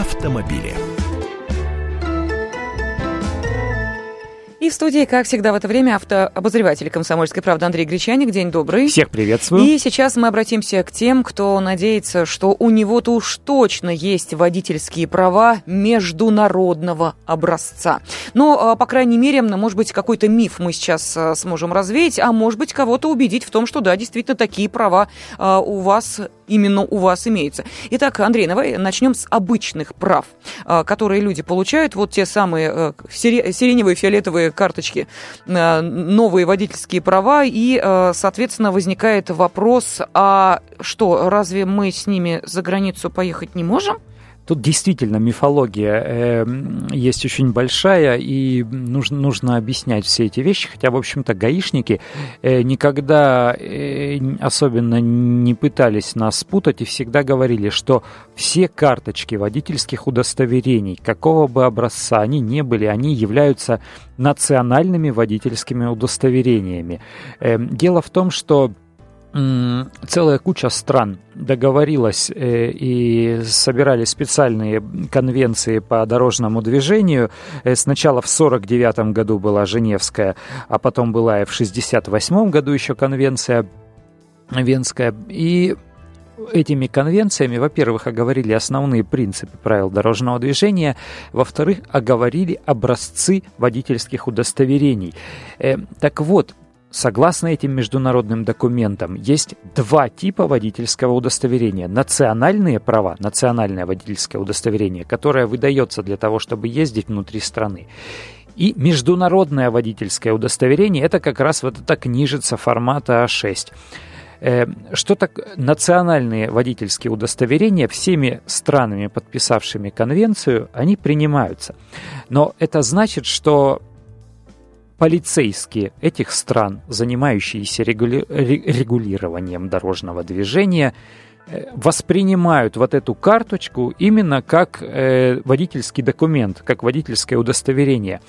автомобили. И в студии, как всегда в это время, автообозреватель «Комсомольской правды» Андрей Гречаник. День добрый. Всех приветствую. И сейчас мы обратимся к тем, кто надеется, что у него-то уж точно есть водительские права международного образца. Но, а, по крайней мере, может быть, какой-то миф мы сейчас а, сможем развеять, а может быть, кого-то убедить в том, что да, действительно, такие права а, у вас именно у вас имеются. Итак, Андрей, давай начнем с обычных прав, которые люди получают. Вот те самые сиреневые, фиолетовые карточки, э, новые водительские права, и, э, соответственно, возникает вопрос, а что, разве мы с ними за границу поехать не можем? Тут действительно мифология э, есть очень большая, и нужно, нужно объяснять все эти вещи. Хотя, в общем-то, гаишники э, никогда э, особенно не пытались нас спутать и всегда говорили, что все карточки водительских удостоверений, какого бы образца они ни были, они являются национальными водительскими удостоверениями. Э, дело в том, что целая куча стран договорилась э, и собирали специальные конвенции по дорожному движению. Э, сначала в 49 году была Женевская, а потом была и в 68 году еще конвенция Венская. И этими конвенциями, во-первых, оговорили основные принципы правил дорожного движения, во-вторых, оговорили образцы водительских удостоверений. Э, так вот, Согласно этим международным документам, есть два типа водительского удостоверения. Национальные права, национальное водительское удостоверение, которое выдается для того, чтобы ездить внутри страны. И международное водительское удостоверение, это как раз вот эта книжица формата А6. Э, что так национальные водительские удостоверения всеми странами, подписавшими конвенцию, они принимаются. Но это значит, что полицейские этих стран, занимающиеся регули... регулированием дорожного движения, э, воспринимают вот эту карточку именно как э, водительский документ, как водительское удостоверение.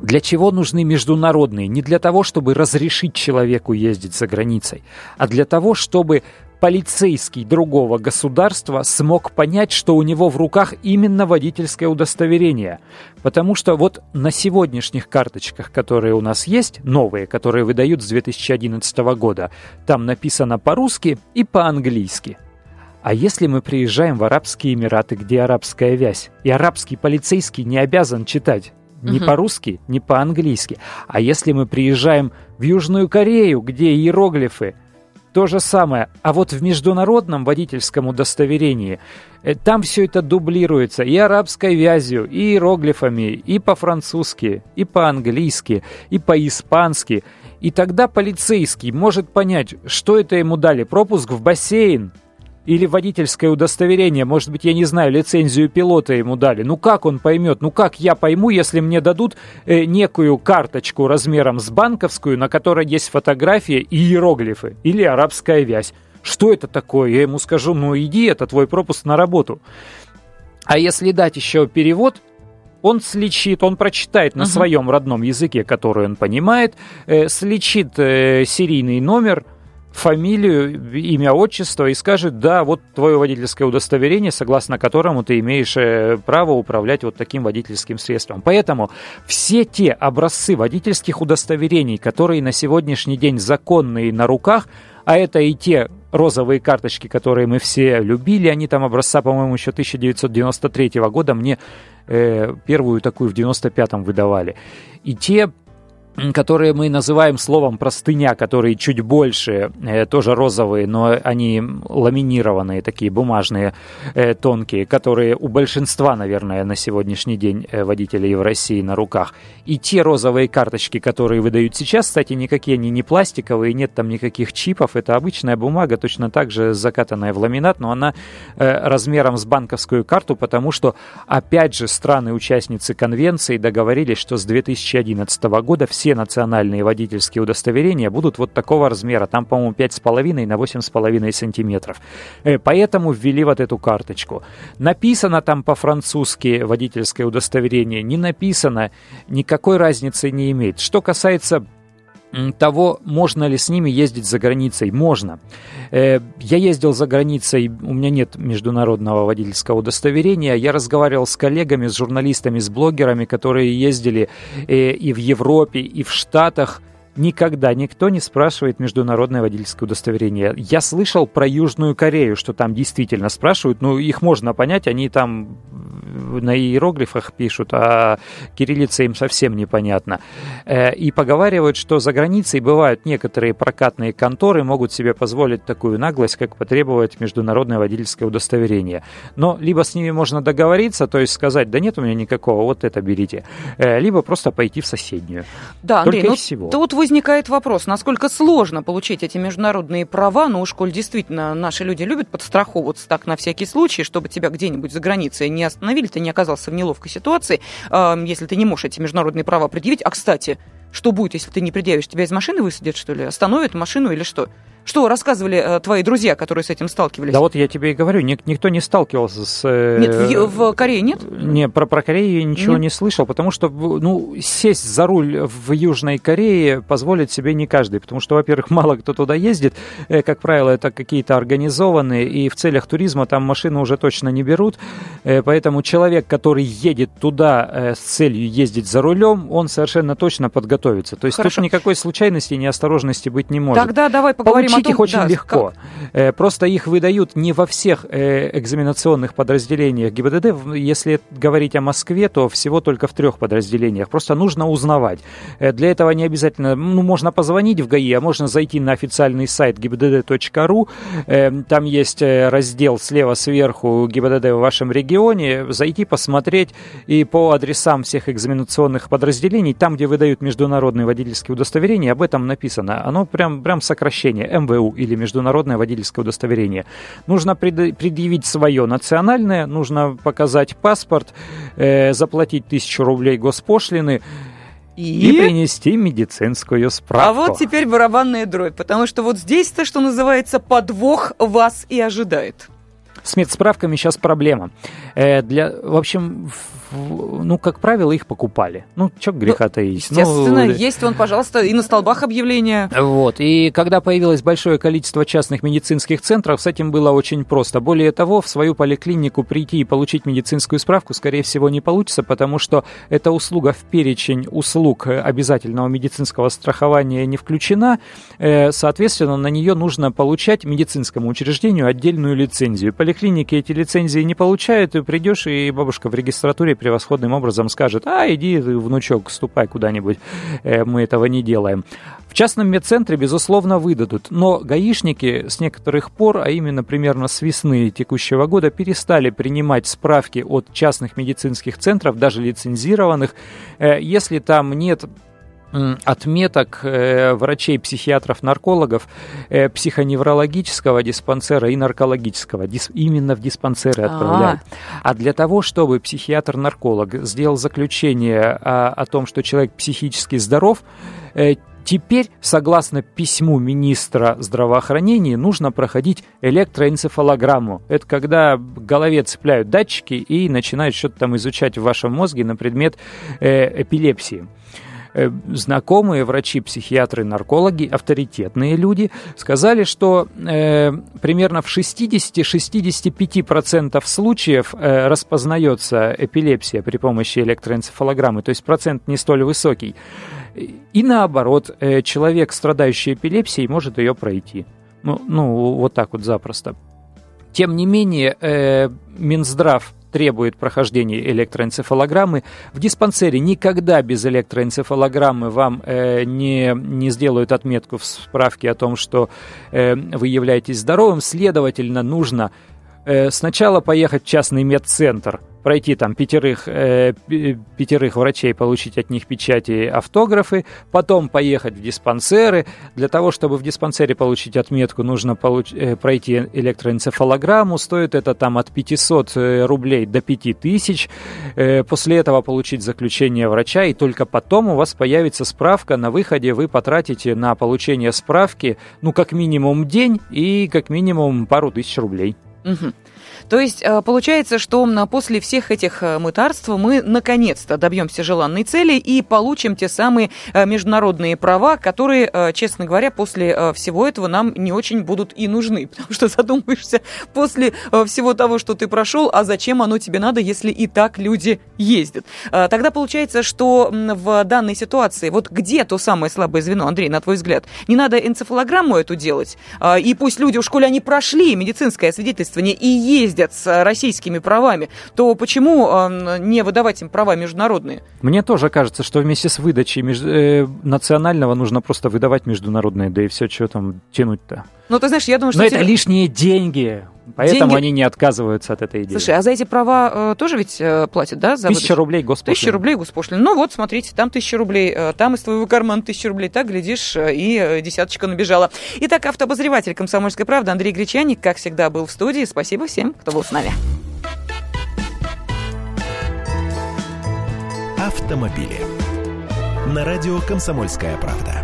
Для чего нужны международные? Не для того, чтобы разрешить человеку ездить за границей, а для того, чтобы полицейский другого государства смог понять, что у него в руках именно водительское удостоверение. Потому что вот на сегодняшних карточках, которые у нас есть, новые, которые выдают с 2011 года, там написано по-русски и по-английски. А если мы приезжаем в Арабские Эмираты, где арабская вязь, и арабский полицейский не обязан читать ни угу. по-русски, ни по-английски. А если мы приезжаем в Южную Корею, где иероглифы, то же самое. А вот в международном водительском удостоверении э, там все это дублируется и арабской вязью, и иероглифами, и по-французски, и по-английски, и по-испански. И тогда полицейский может понять, что это ему дали, пропуск в бассейн, или водительское удостоверение, может быть, я не знаю, лицензию пилота ему дали. Ну как он поймет? Ну как я пойму, если мне дадут э, некую карточку размером с банковскую, на которой есть фотография и иероглифы или арабская вязь? Что это такое? Я ему скажу, ну иди, это твой пропуск на работу. А если дать еще перевод, он слечит, он прочитает на uh-huh. своем родном языке, который он понимает, э, слечит э, серийный номер, фамилию, имя, отчество и скажет, да, вот твое водительское удостоверение, согласно которому ты имеешь э, право управлять вот таким водительским средством. Поэтому все те образцы водительских удостоверений, которые на сегодняшний день законные на руках, а это и те розовые карточки, которые мы все любили, они там образца, по-моему, еще 1993 года, мне э, первую такую в 95-м выдавали. И те которые мы называем словом простыня, которые чуть больше, э, тоже розовые, но они ламинированные, такие бумажные, э, тонкие, которые у большинства, наверное, на сегодняшний день э, водителей в России на руках. И те розовые карточки, которые выдают сейчас, кстати, никакие они не пластиковые, нет там никаких чипов, это обычная бумага, точно так же закатанная в ламинат, но она размером с банковскую карту, потому что, опять же, страны-участницы конвенции договорились, что с 2011 года все все национальные водительские удостоверения будут вот такого размера. Там, по-моему, 5,5 на 8,5 сантиметров. Э, поэтому ввели вот эту карточку. Написано там по-французски водительское удостоверение, не написано, никакой разницы не имеет. Что касается того, можно ли с ними ездить за границей. Можно. Э, я ездил за границей, у меня нет международного водительского удостоверения. Я разговаривал с коллегами, с журналистами, с блогерами, которые ездили э, и в Европе, и в Штатах – никогда никто не спрашивает международное водительское удостоверение. Я слышал про Южную Корею, что там действительно спрашивают, ну, их можно понять, они там на иероглифах пишут, а кириллица им совсем непонятно. Э, и поговаривают, что за границей бывают некоторые прокатные конторы, могут себе позволить такую наглость, как потребовать международное водительское удостоверение. Но либо с ними можно договориться, то есть сказать, да нет у меня никакого, вот это берите, э, либо просто пойти в соседнюю. Да, Андрей, Только ну, всего. тут возникает вопрос, насколько сложно получить эти международные права, ну уж коль действительно наши люди любят подстраховываться так на всякий случай, чтобы тебя где-нибудь за границей не остановили, ты не оказался в неловкой ситуации, если ты не можешь эти международные права предъявить. А, кстати, что будет, если ты не предъявишь? Тебя из машины высадят, что ли? Остановят машину или что? Что рассказывали э, твои друзья, которые с этим сталкивались? Да вот я тебе и говорю, ник- никто не сталкивался с... Э, нет, в, в Корее нет? Не, про, про Корею я ничего нет? не слышал, потому что, ну, сесть за руль в Южной Корее позволит себе не каждый, потому что, во-первых, мало кто туда ездит, э, как правило, это какие-то организованные, и в целях туризма там машины уже точно не берут, э, поэтому человек, который едет туда э, с целью ездить за рулем, он совершенно точно подготовится. То есть Хорошо. тут никакой случайности и неосторожности быть не может. Тогда давай поговорим Получить их очень да, легко. Как? Э, просто их выдают не во всех э, экзаменационных подразделениях ГИБДД. Если говорить о Москве, то всего только в трех подразделениях. Просто нужно узнавать. Э, для этого не обязательно, ну, можно позвонить в ГАИ, а можно зайти на официальный сайт gibdd.ru. Там есть раздел слева сверху ГИБДД в вашем регионе. Зайти, посмотреть и по адресам всех экзаменационных подразделений, там, где выдают международные водительские удостоверения, об этом написано. Оно прям, прям сокращение. МВУ или международное водительское удостоверение. Нужно предъявить свое национальное, нужно показать паспорт, э, заплатить тысячу рублей госпошлины, и? и принести медицинскую справку. А вот теперь барабанная дробь, потому что вот здесь-то, что называется, подвох вас и ожидает. С медсправками сейчас проблема. Э, для, в общем, ну, как правило, их покупали. Ну, что греха таить. Ну, естественно, ну, есть вон, пожалуйста, и на столбах объявления. Вот, и когда появилось большое количество частных медицинских центров, с этим было очень просто. Более того, в свою поликлинику прийти и получить медицинскую справку, скорее всего, не получится, потому что эта услуга в перечень услуг обязательного медицинского страхования не включена. Э, соответственно, на нее нужно получать медицинскому учреждению отдельную лицензию. Поликлиники эти лицензии не получают, и придешь, и бабушка в регистратуре превосходным образом скажет, а, иди, внучок, ступай куда-нибудь, э, мы этого не делаем. В частном медцентре, безусловно, выдадут, но гаишники с некоторых пор, а именно примерно с весны текущего года, перестали принимать справки от частных медицинских центров, даже лицензированных, э, если там нет отметок э, врачей, психиатров, наркологов э, психоневрологического диспансера и наркологического. Именно в диспансеры отправляют. А, а для того, чтобы психиатр-нарколог сделал заключение о, о том, что человек психически здоров, э, Теперь, согласно письму министра здравоохранения, нужно проходить электроэнцефалограмму. Это когда в голове цепляют датчики и начинают что-то там изучать в вашем мозге на предмет э, эпилепсии. Э, знакомые врачи, психиатры, наркологи, авторитетные люди, сказали, что э, примерно в 60-65% случаев э, распознается эпилепсия при помощи электроэнцефалограммы, то есть процент не столь высокий. И наоборот, э, человек, страдающий эпилепсией, может ее пройти. Ну, ну вот так вот запросто. Тем не менее, э, Минздрав требует прохождения электроэнцефалограммы. В диспансере никогда без электроэнцефалограммы вам э, не, не сделают отметку в справке о том, что э, вы являетесь здоровым. Следовательно, нужно э, сначала поехать в частный медцентр – пройти там пятерых, э, пятерых врачей, получить от них печати, автографы, потом поехать в диспансеры. Для того, чтобы в диспансере получить отметку, нужно получ- э, пройти электроэнцефалограмму. Стоит это там от 500 э, рублей до 5000. Э, после этого получить заключение врача, и только потом у вас появится справка. На выходе вы потратите на получение справки, ну, как минимум день и как минимум пару тысяч рублей. Угу. То есть э, получается, что после всех этих э, мытарств мы наконец-то добьемся желанной цели и получим те самые э, международные права, которые, честно говоря, после всего этого нам не очень будут и нужны. Потому что задумаешься после всего того, что ты прошел, а зачем оно тебе надо, если и так люди ездят. Тогда получается, что в данной ситуации, вот где то самое слабое звено, Андрей, на твой взгляд? Не надо энцефалограмму эту делать, и пусть люди, в школе они прошли медицинское свидетельствование и ездят ездят с российскими правами, то почему э, не выдавать им права международные? Мне тоже кажется, что вместе с выдачей меж... э, национального нужно просто выдавать международные, да и все, что там тянуть-то. Ну, ты знаешь, я думаю, что... Но это лишние деньги. Поэтому деньги... они не отказываются от этой идеи. Слушай, а за эти права э, тоже ведь э, платят, да? За тысяча рублей госпошлина. Тысяча рублей госпошлина. Ну вот, смотрите, там тысяча рублей, э, там из твоего кармана тысяча рублей. Так, глядишь, э, и э, десяточка набежала. Итак, автообозреватель «Комсомольской правды» Андрей Гречаник, как всегда, был в студии. Спасибо всем, кто был с нами. Автомобили. На радио «Комсомольская правда».